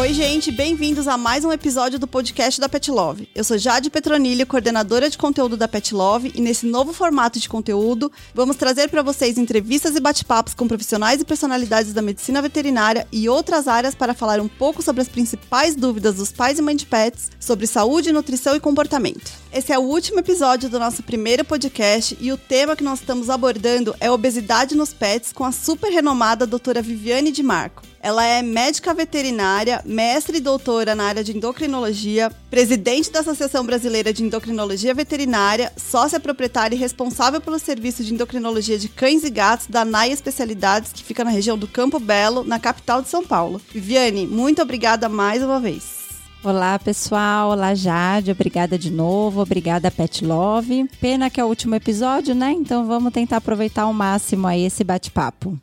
Oi, gente, bem-vindos a mais um episódio do podcast da Pet Love. Eu sou Jade Petronilho, coordenadora de conteúdo da Pet Love, e nesse novo formato de conteúdo, vamos trazer para vocês entrevistas e bate-papos com profissionais e personalidades da medicina veterinária e outras áreas para falar um pouco sobre as principais dúvidas dos pais e mães de pets sobre saúde, nutrição e comportamento. Esse é o último episódio do nosso primeiro podcast e o tema que nós estamos abordando é obesidade nos pets com a super renomada doutora Viviane de Marco. Ela é médica veterinária, mestre e doutora na área de endocrinologia, presidente da Associação Brasileira de Endocrinologia Veterinária, sócia proprietária e responsável pelo serviço de endocrinologia de cães e gatos da NAI Especialidades, que fica na região do Campo Belo, na capital de São Paulo. Viviane, muito obrigada mais uma vez. Olá, pessoal. Olá, Jade. Obrigada de novo. Obrigada, Pet Love. Pena que é o último episódio, né? Então vamos tentar aproveitar ao máximo aí esse bate-papo.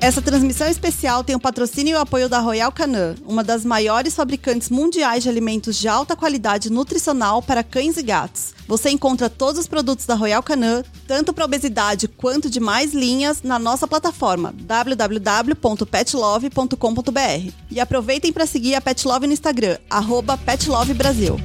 Essa transmissão especial tem o patrocínio e o apoio da Royal Canin, uma das maiores fabricantes mundiais de alimentos de alta qualidade nutricional para cães e gatos. Você encontra todos os produtos da Royal Canin, tanto para obesidade quanto de mais linhas, na nossa plataforma www.petlove.com.br. E aproveitem para seguir a Pet Love no Instagram, arroba petlovebrasil.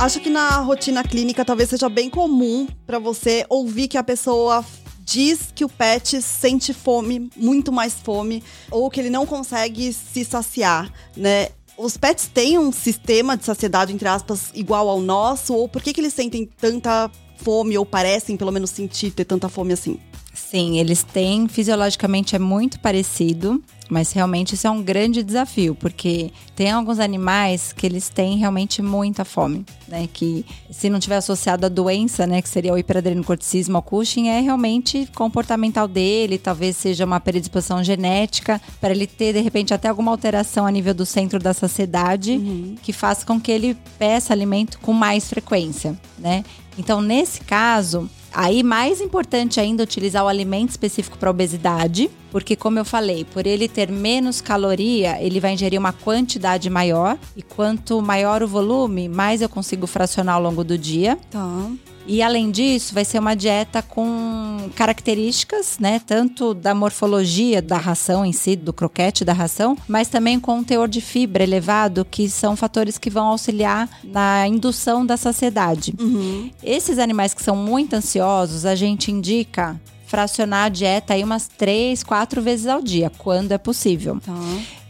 Acho que na rotina clínica talvez seja bem comum para você ouvir que a pessoa diz que o pet sente fome, muito mais fome, ou que ele não consegue se saciar, né? Os pets têm um sistema de saciedade, entre aspas, igual ao nosso? Ou por que, que eles sentem tanta fome, ou parecem pelo menos sentir ter tanta fome assim? Sim, eles têm, fisiologicamente é muito parecido. Mas realmente isso é um grande desafio, porque tem alguns animais que eles têm realmente muita fome, né? Que se não tiver associado à doença, né, que seria o hiperadrenocorticismo ou Cushing, é realmente comportamental dele, talvez seja uma predisposição genética para ele ter de repente até alguma alteração a nível do centro da saciedade uhum. que faça com que ele peça alimento com mais frequência, né? Então, nesse caso, Aí, mais importante ainda, utilizar o alimento específico para obesidade, porque, como eu falei, por ele ter menos caloria, ele vai ingerir uma quantidade maior, e quanto maior o volume, mais eu consigo fracionar ao longo do dia. Tá. E além disso, vai ser uma dieta com características, né, tanto da morfologia da ração em si, do croquete da ração, mas também com um teor de fibra elevado, que são fatores que vão auxiliar na indução da saciedade. Uhum. Esses animais que são muito ansiosos, a gente indica fracionar a dieta aí umas três, quatro vezes ao dia, quando é possível. Tá.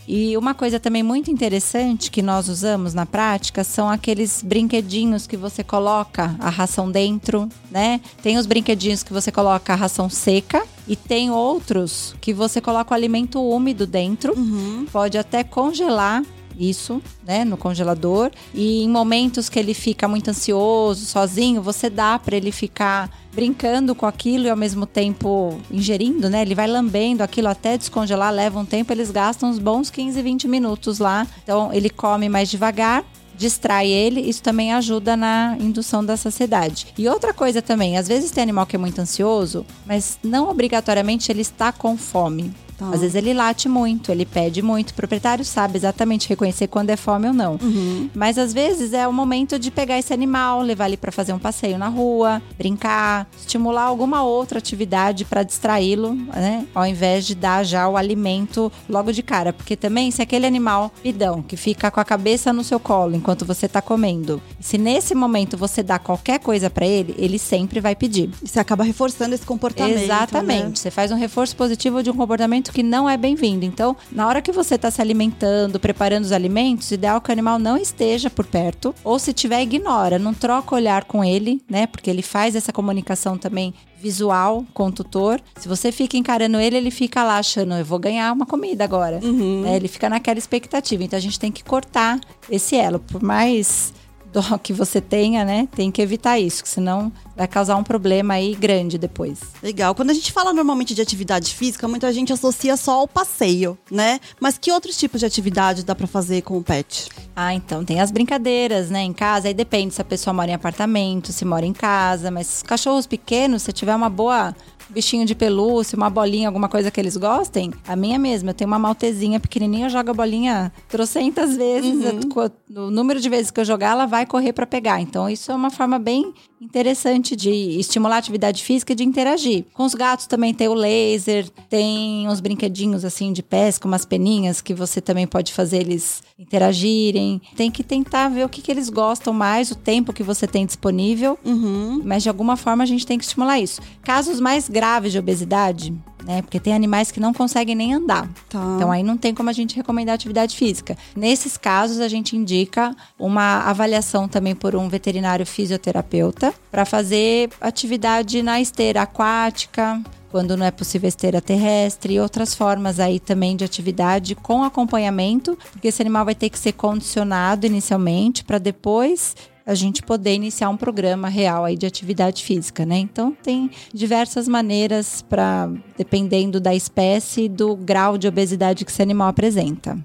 E uma coisa também muito interessante que nós usamos na prática são aqueles brinquedinhos que você coloca a ração dentro, né? Tem os brinquedinhos que você coloca a ração seca e tem outros que você coloca o alimento úmido dentro. Uhum. Pode até congelar isso, né, no congelador. E em momentos que ele fica muito ansioso, sozinho, você dá para ele ficar brincando com aquilo e ao mesmo tempo ingerindo, né? Ele vai lambendo aquilo até descongelar, leva um tempo, eles gastam uns bons 15, 20 minutos lá. Então ele come mais devagar distrai ele, isso também ajuda na indução da saciedade. E outra coisa também, às vezes tem animal que é muito ansioso, mas não obrigatoriamente ele está com fome. Tá. Às vezes ele late muito, ele pede muito. O proprietário sabe exatamente reconhecer quando é fome ou não. Uhum. Mas às vezes é o momento de pegar esse animal, levar ele para fazer um passeio na rua, brincar, estimular alguma outra atividade para distraí-lo, né? Ao invés de dar já o alimento logo de cara. Porque também, se aquele animal pidão que fica com a cabeça no seu colo enquanto você tá comendo, se nesse momento você dá qualquer coisa para ele, ele sempre vai pedir. E você acaba reforçando esse comportamento. Exatamente. Né? Você faz um reforço positivo de um comportamento alimento que não é bem-vindo. Então, na hora que você está se alimentando, preparando os alimentos, ideal que o animal não esteja por perto, ou se tiver, ignora, não troca olhar com ele, né? Porque ele faz essa comunicação também visual com o tutor. Se você fica encarando ele, ele fica lá achando, eu vou ganhar uma comida agora. Uhum. É, ele fica naquela expectativa. Então a gente tem que cortar esse elo. Por mais dó que você tenha, né? Tem que evitar isso, senão vai causar um problema aí grande depois. Legal. Quando a gente fala normalmente de atividade física, muita gente associa só ao passeio, né? Mas que outros tipos de atividade dá para fazer com o pet? Ah, então tem as brincadeiras, né, em casa. Aí depende se a pessoa mora em apartamento, se mora em casa. Mas cachorros pequenos, se tiver uma boa bichinho de pelúcia, uma bolinha, alguma coisa que eles gostem, a minha mesma, eu tenho uma maltezinha pequenininha, eu jogo a bolinha trocentas vezes, uhum. o número de vezes que eu jogar, ela vai correr para pegar. Então, isso é uma forma bem interessante de estimular a atividade física e de interagir. Com os gatos também tem o laser, tem uns brinquedinhos assim de pesca, umas peninhas que você também pode fazer eles interagirem. Tem que tentar ver o que, que eles gostam mais, o tempo que você tem disponível. Uhum. Mas de alguma forma a gente tem que estimular isso. Casos mais graves de obesidade, né? Porque tem animais que não conseguem nem andar. Tá. Então aí não tem como a gente recomendar atividade física. Nesses casos, a gente indica uma avaliação também por um veterinário fisioterapeuta para fazer atividade na esteira aquática, quando não é possível esteira terrestre e outras formas aí também de atividade com acompanhamento, porque esse animal vai ter que ser condicionado inicialmente para depois a gente poder iniciar um programa real aí de atividade física, né? Então tem diversas maneiras para dependendo da espécie e do grau de obesidade que esse animal apresenta.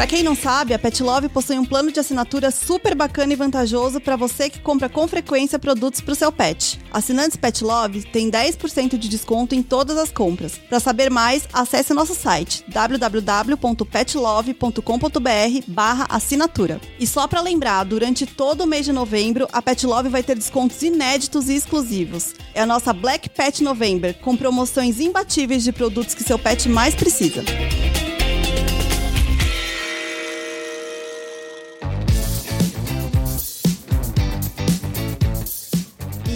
Para quem não sabe, a Pet Love possui um plano de assinatura super bacana e vantajoso para você que compra com frequência produtos para o seu pet. Assinantes Pet Love têm 10% de desconto em todas as compras. Para saber mais, acesse nosso site www.petlove.com.br/assinatura. E só para lembrar, durante todo o mês de novembro, a Pet Love vai ter descontos inéditos e exclusivos. É a nossa Black Pet November, com promoções imbatíveis de produtos que seu pet mais precisa.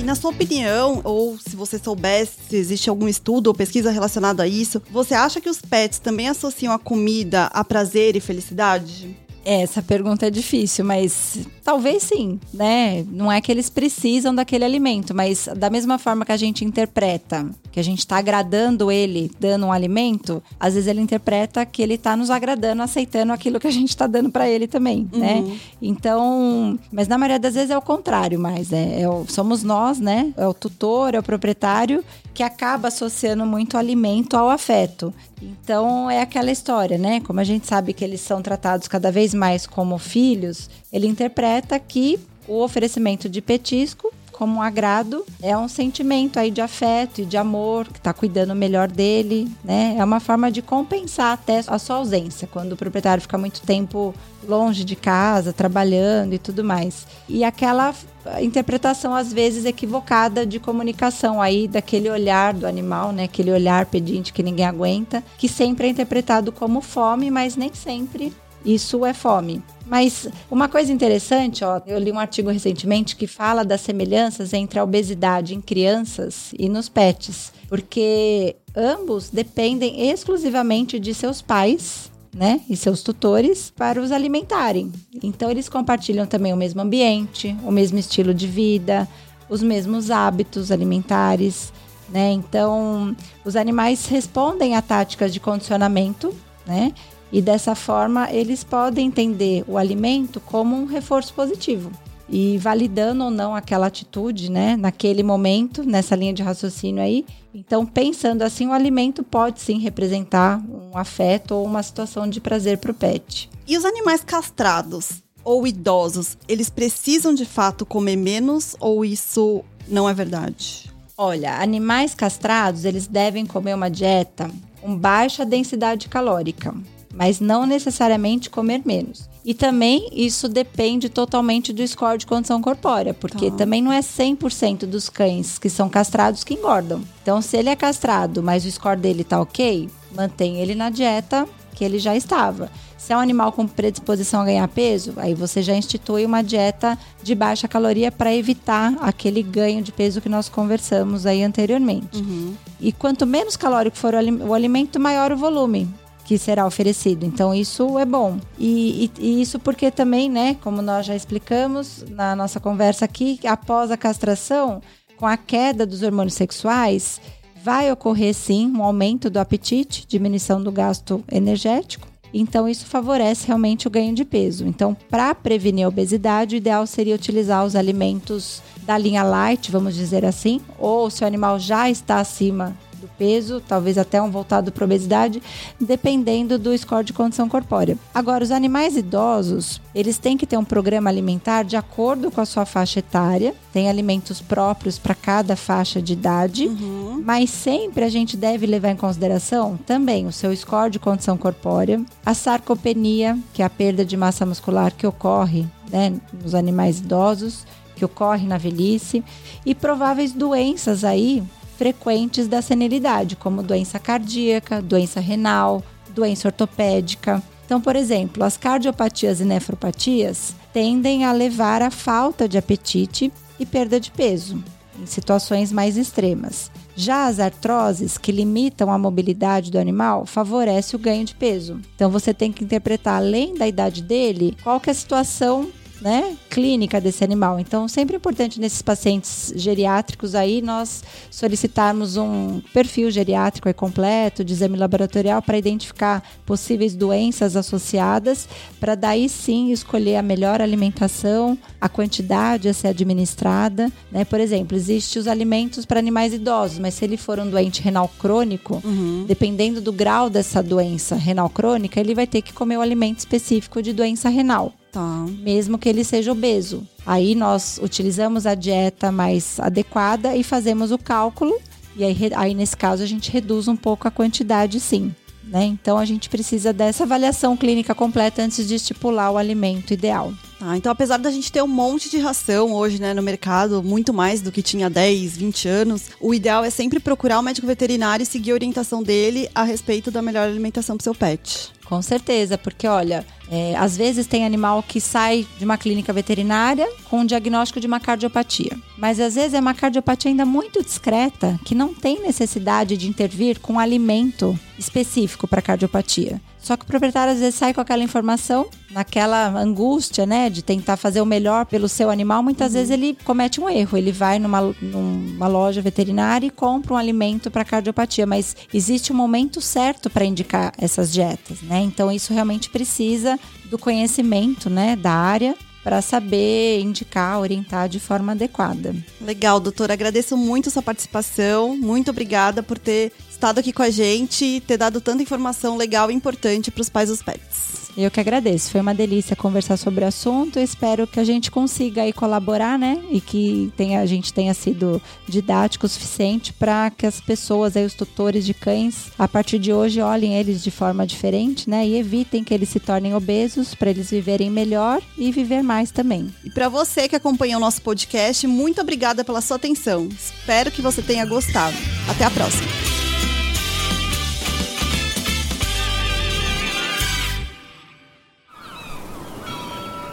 Na sua opinião, ou se você soubesse se existe algum estudo ou pesquisa relacionado a isso, você acha que os pets também associam a comida a prazer e felicidade? Essa pergunta é difícil, mas talvez sim, né? Não é que eles precisam daquele alimento, mas da mesma forma que a gente interpreta que a gente está agradando ele, dando um alimento, às vezes ele interpreta que ele está nos agradando, aceitando aquilo que a gente está dando para ele também, né? uhum. né? Então, mas na maioria das vezes é o contrário, mas é, é o, somos nós, né? É o tutor, é o proprietário que acaba associando muito o alimento ao afeto. Então é aquela história, né? Como a gente sabe que eles são tratados cada vez mais como filhos, ele interpreta que o oferecimento de petisco como um agrado, é um sentimento aí de afeto e de amor, que está cuidando melhor dele, né? É uma forma de compensar até a sua ausência, quando o proprietário fica muito tempo longe de casa, trabalhando e tudo mais. E aquela interpretação às vezes equivocada de comunicação aí daquele olhar do animal, né? Aquele olhar pedinte que ninguém aguenta, que sempre é interpretado como fome, mas nem sempre isso é fome. Mas uma coisa interessante, ó, eu li um artigo recentemente que fala das semelhanças entre a obesidade em crianças e nos pets, porque ambos dependem exclusivamente de seus pais né, e seus tutores para os alimentarem. Então eles compartilham também o mesmo ambiente, o mesmo estilo de vida, os mesmos hábitos alimentares, né? Então os animais respondem a táticas de condicionamento, né? E dessa forma, eles podem entender o alimento como um reforço positivo. E validando ou não aquela atitude, né, naquele momento, nessa linha de raciocínio aí. Então, pensando assim, o alimento pode sim representar um afeto ou uma situação de prazer para o pet. E os animais castrados ou idosos, eles precisam de fato comer menos ou isso não é verdade? Olha, animais castrados, eles devem comer uma dieta com baixa densidade calórica mas não necessariamente comer menos. E também isso depende totalmente do score de condição corpórea, porque tá. também não é 100% dos cães que são castrados que engordam. Então, se ele é castrado, mas o score dele tá ok, mantém ele na dieta que ele já estava. Se é um animal com predisposição a ganhar peso, aí você já institui uma dieta de baixa caloria para evitar aquele ganho de peso que nós conversamos aí anteriormente. Uhum. E quanto menos calórico for o alimento, maior o volume que será oferecido. Então, isso é bom. E, e, e, isso porque também, né, como nós já explicamos na nossa conversa aqui, após a castração, com a queda dos hormônios sexuais, vai ocorrer sim um aumento do apetite, diminuição do gasto energético. Então, isso favorece realmente o ganho de peso. Então, para prevenir a obesidade, o ideal seria utilizar os alimentos da linha light, vamos dizer assim, ou se o animal já está acima do peso, talvez até um voltado para obesidade, dependendo do score de condição corpórea. Agora, os animais idosos, eles têm que ter um programa alimentar de acordo com a sua faixa etária, tem alimentos próprios para cada faixa de idade, uhum. mas sempre a gente deve levar em consideração também o seu score de condição corpórea, a sarcopenia, que é a perda de massa muscular que ocorre né, nos animais idosos, que ocorre na velhice, e prováveis doenças aí frequentes da senilidade, como doença cardíaca, doença renal, doença ortopédica. Então, por exemplo, as cardiopatias e nefropatias tendem a levar à falta de apetite e perda de peso, em situações mais extremas. Já as artroses, que limitam a mobilidade do animal, favorece o ganho de peso. Então você tem que interpretar, além da idade dele, qual que é a situação né, clínica desse animal. Então, sempre é importante nesses pacientes geriátricos aí nós solicitarmos um perfil geriátrico completo de exame laboratorial para identificar possíveis doenças associadas, para daí sim escolher a melhor alimentação, a quantidade a ser administrada, né? Por exemplo, existem os alimentos para animais idosos, mas se ele for um doente renal crônico, uhum. dependendo do grau dessa doença renal crônica, ele vai ter que comer o um alimento específico de doença renal. Tá. Mesmo que ele seja obeso. Aí nós utilizamos a dieta mais adequada e fazemos o cálculo. E aí, aí nesse caso, a gente reduz um pouco a quantidade, sim. Né? Então a gente precisa dessa avaliação clínica completa antes de estipular o alimento ideal. Ah, então apesar da gente ter um monte de ração hoje né, no mercado, muito mais do que tinha 10, 20 anos, o ideal é sempre procurar o médico veterinário e seguir a orientação dele a respeito da melhor alimentação para seu pet. Com certeza, porque olha, é, às vezes tem animal que sai de uma clínica veterinária com um diagnóstico de uma cardiopatia. Mas às vezes é uma cardiopatia ainda muito discreta, que não tem necessidade de intervir com um alimento específico para cardiopatia. Só que o proprietário às vezes sai com aquela informação, naquela angústia, né, de tentar fazer o melhor pelo seu animal. Muitas uhum. vezes ele comete um erro. Ele vai numa, numa loja veterinária e compra um alimento para cardiopatia, mas existe um momento certo para indicar essas dietas, né? Então isso realmente precisa do conhecimento, né, da área para saber indicar, orientar de forma adequada. Legal, doutora. Agradeço muito sua participação. Muito obrigada por ter estado aqui com a gente e ter dado tanta informação legal e importante para os pais dos pets. Eu que agradeço. Foi uma delícia conversar sobre o assunto. espero que a gente consiga aí colaborar, né? E que tenha, a gente tenha sido didático o suficiente para que as pessoas, aí, os tutores de cães, a partir de hoje, olhem eles de forma diferente, né? E evitem que eles se tornem obesos para eles viverem melhor e viver mais também. E para você que acompanhou o nosso podcast, muito obrigada pela sua atenção. Espero que você tenha gostado. Até a próxima.